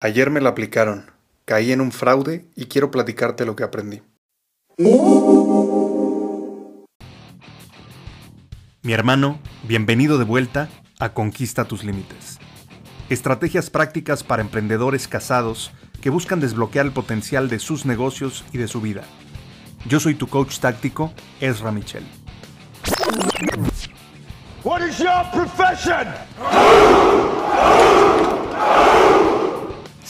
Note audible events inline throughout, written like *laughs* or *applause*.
Ayer me la aplicaron, caí en un fraude y quiero platicarte lo que aprendí. Mi hermano, bienvenido de vuelta a Conquista tus Límites. Estrategias prácticas para emprendedores casados que buscan desbloquear el potencial de sus negocios y de su vida. Yo soy tu coach táctico, Ezra Michel. What is your profession?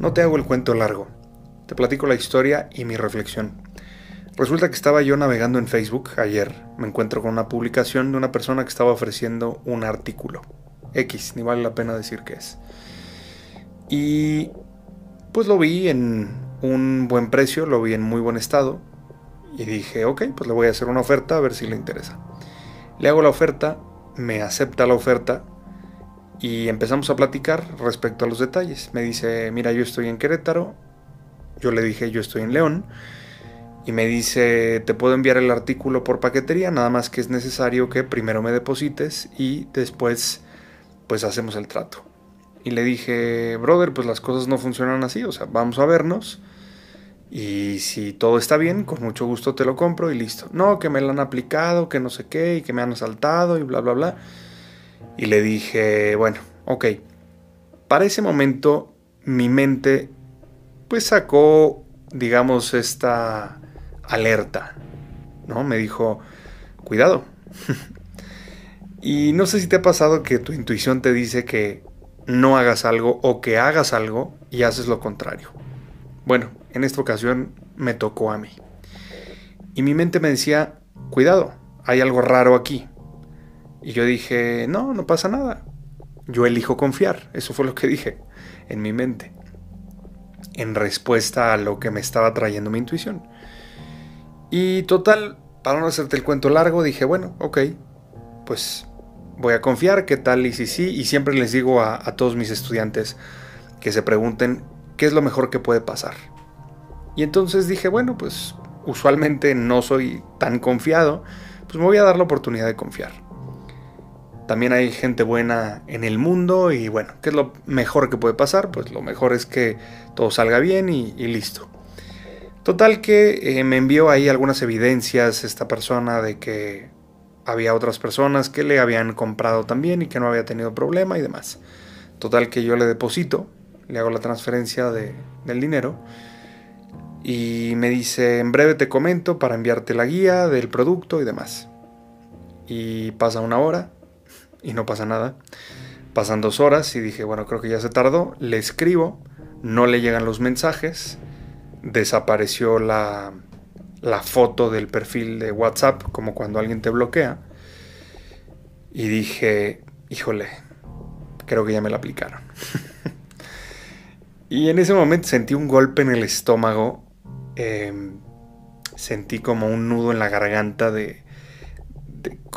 No te hago el cuento largo, te platico la historia y mi reflexión. Resulta que estaba yo navegando en Facebook ayer, me encuentro con una publicación de una persona que estaba ofreciendo un artículo. X, ni vale la pena decir qué es. Y pues lo vi en un buen precio, lo vi en muy buen estado. Y dije, ok, pues le voy a hacer una oferta a ver si le interesa. Le hago la oferta, me acepta la oferta y empezamos a platicar respecto a los detalles. Me dice, mira, yo estoy en Querétaro. Yo le dije, yo estoy en León. Y me dice, te puedo enviar el artículo por paquetería, nada más que es necesario que primero me deposites y después pues hacemos el trato. Y le dije, brother, pues las cosas no funcionan así, o sea, vamos a vernos. Y si todo está bien, con mucho gusto te lo compro y listo. No, que me lo han aplicado, que no sé qué, y que me han asaltado y bla, bla, bla. Y le dije, bueno, ok. Para ese momento mi mente pues sacó, digamos, esta alerta, ¿no? Me dijo, cuidado. *laughs* y no sé si te ha pasado que tu intuición te dice que no hagas algo o que hagas algo y haces lo contrario. Bueno, en esta ocasión me tocó a mí. Y mi mente me decía, cuidado, hay algo raro aquí. Y yo dije, no, no pasa nada. Yo elijo confiar. Eso fue lo que dije en mi mente. En respuesta a lo que me estaba trayendo mi intuición. Y total, para no hacerte el cuento largo, dije, bueno, ok, pues voy a confiar, qué tal y si sí. Y siempre les digo a, a todos mis estudiantes que se pregunten qué es lo mejor que puede pasar. Y entonces dije, bueno, pues usualmente no soy tan confiado, pues me voy a dar la oportunidad de confiar. También hay gente buena en el mundo y bueno, ¿qué es lo mejor que puede pasar? Pues lo mejor es que todo salga bien y, listo. Total que eh, me envió ahí algunas evidencias esta persona de que había otras personas que le habían comprado también y que no había tenido problema y demás. Total que yo le deposito, le hago la transferencia de, del dinero y me dice en breve te comento para enviarte la guía del producto y demás. Y pasa una hora y no pasa nada. Pasan dos horas y dije, bueno, creo que ya se tardó. Le escribo, no le llegan los mensajes, desapareció la, la foto del perfil de WhatsApp, como cuando alguien te bloquea. Y dije, híjole, creo que ya me la aplicaron. *laughs* y en ese momento sentí un golpe en el estómago. Em, sentí como un nudo en la garganta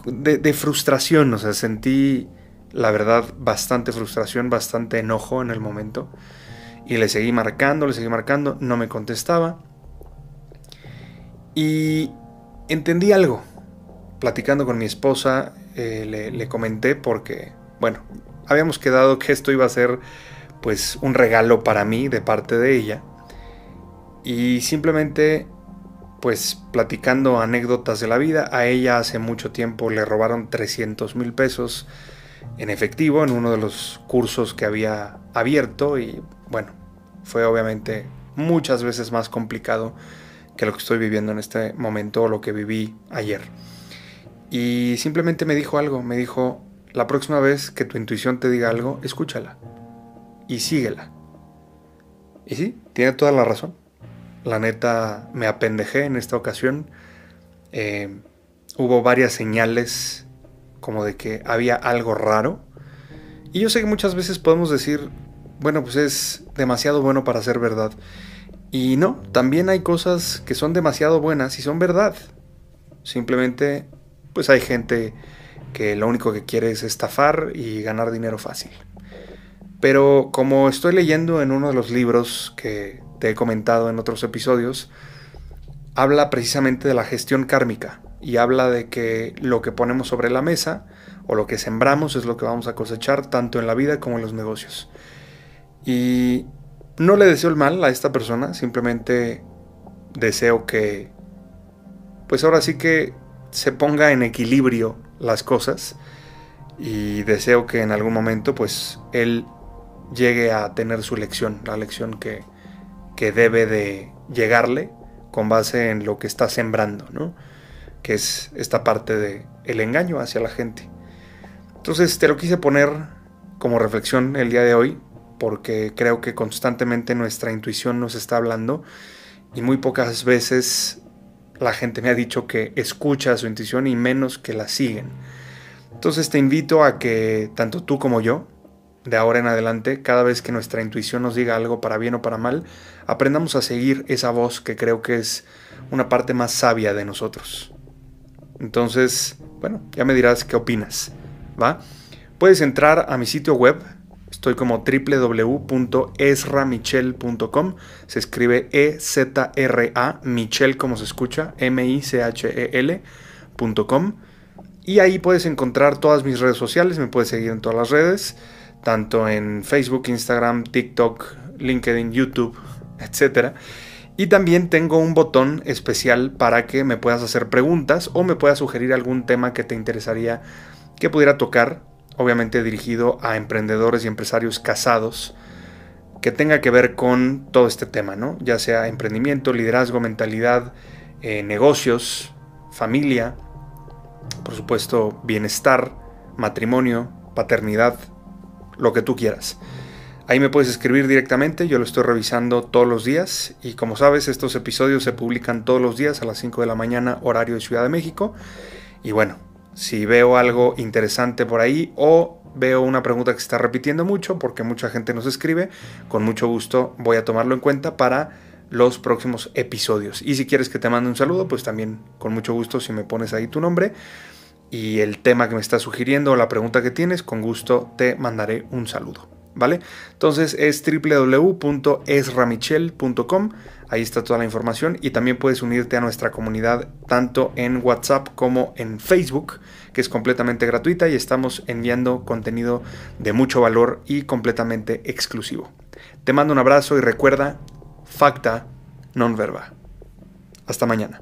de, frustración, o sea, sentí, la verdad, bastante frustración, bastante enojo en el momento. Y le seguí marcando, le seguí marcando, no me contestaba. Y entendí algo. Platicando con mi esposa, eh, le, le, comenté porque, bueno, habíamos quedado que esto iba a ser pues un regalo para mí de parte de ella. Y simplemente pues platicando anécdotas de la vida, a ella hace mucho tiempo le robaron 300 mil pesos en efectivo en uno de los cursos que había abierto y bueno, fue obviamente muchas veces más complicado que lo que estoy viviendo en este momento o lo que viví ayer. Y simplemente me dijo algo, me dijo, la próxima vez que tu intuición te diga algo, escúchala y síguela. Y sí, tiene toda la razón. La neta me apendejé en esta ocasión. Eh, hubo varias señales como de que había algo raro. Y yo sé que muchas veces podemos decir, bueno, pues es demasiado bueno para ser verdad. Y no, también hay cosas que son demasiado buenas y son verdad. Simplemente, pues hay gente que lo único que quiere es estafar y ganar dinero fácil. Pero como estoy leyendo en uno de los libros que te he comentado en otros episodios, habla precisamente de la gestión kármica y habla de que lo que ponemos sobre la mesa o lo que sembramos es lo que vamos a cosechar tanto en la vida como en los negocios. Y no le deseo el mal a esta persona, simplemente deseo que, pues ahora sí que se ponga en equilibrio las cosas y deseo que en algún momento pues él llegue a tener su lección, la lección que, que debe de llegarle con base en lo que está sembrando, ¿no? Que es esta parte de engaño hacia la gente. Entonces te lo quise poner como reflexión el día de hoy porque creo que constantemente nuestra intuición nos está hablando y muy pocas veces la gente me ha dicho que escucha su intuición y menos que la siguen. Entonces te invito a que tanto tú como yo, de ahora en adelante, cada vez que nuestra intuición nos diga algo para bien o para mal, aprendamos a seguir esa voz que creo que es una parte más sabia de nosotros. Entonces, bueno, ya me dirás qué opinas, ¿va? Puedes entrar a mi sitio web Estoy como www.esramichel.com. Se escribe E-Z-R-A, Michel como se escucha, M-I-C-H-E-L.com. Y ahí puedes encontrar todas mis redes sociales, me puedes seguir en todas las redes, tanto en Facebook, Instagram, TikTok, LinkedIn, YouTube, etc. Y también tengo un botón especial para que me puedas hacer preguntas o me puedas sugerir algún tema que te interesaría que pudiera tocar obviamente dirigido a emprendedores y empresarios casados, que tenga que ver con todo este tema, ¿no? Ya sea emprendimiento, liderazgo, mentalidad, eh, negocios, familia, por supuesto, bienestar, matrimonio, paternidad, lo que tú quieras. Ahí me puedes escribir directamente, yo lo estoy revisando todos los días y como sabes estos episodios se publican todos los días a las 5 de la mañana horario de Ciudad de México y bueno, si veo algo interesante por ahí o veo una pregunta que se está repitiendo mucho porque mucha gente nos escribe, con mucho gusto voy a tomarlo en cuenta para los próximos episodios. Y si quieres que te mande un saludo, pues también con mucho gusto si me pones ahí tu nombre y el tema que me estás sugiriendo o la pregunta que tienes, con gusto te mandaré un saludo. ¿Vale? Entonces es www.esramichel.com Ahí está toda la información y también puedes unirte a nuestra comunidad tanto en WhatsApp como en Facebook, que es completamente gratuita y estamos enviando contenido de mucho valor y completamente exclusivo. Te mando un abrazo y recuerda, facta non verba. Hasta mañana.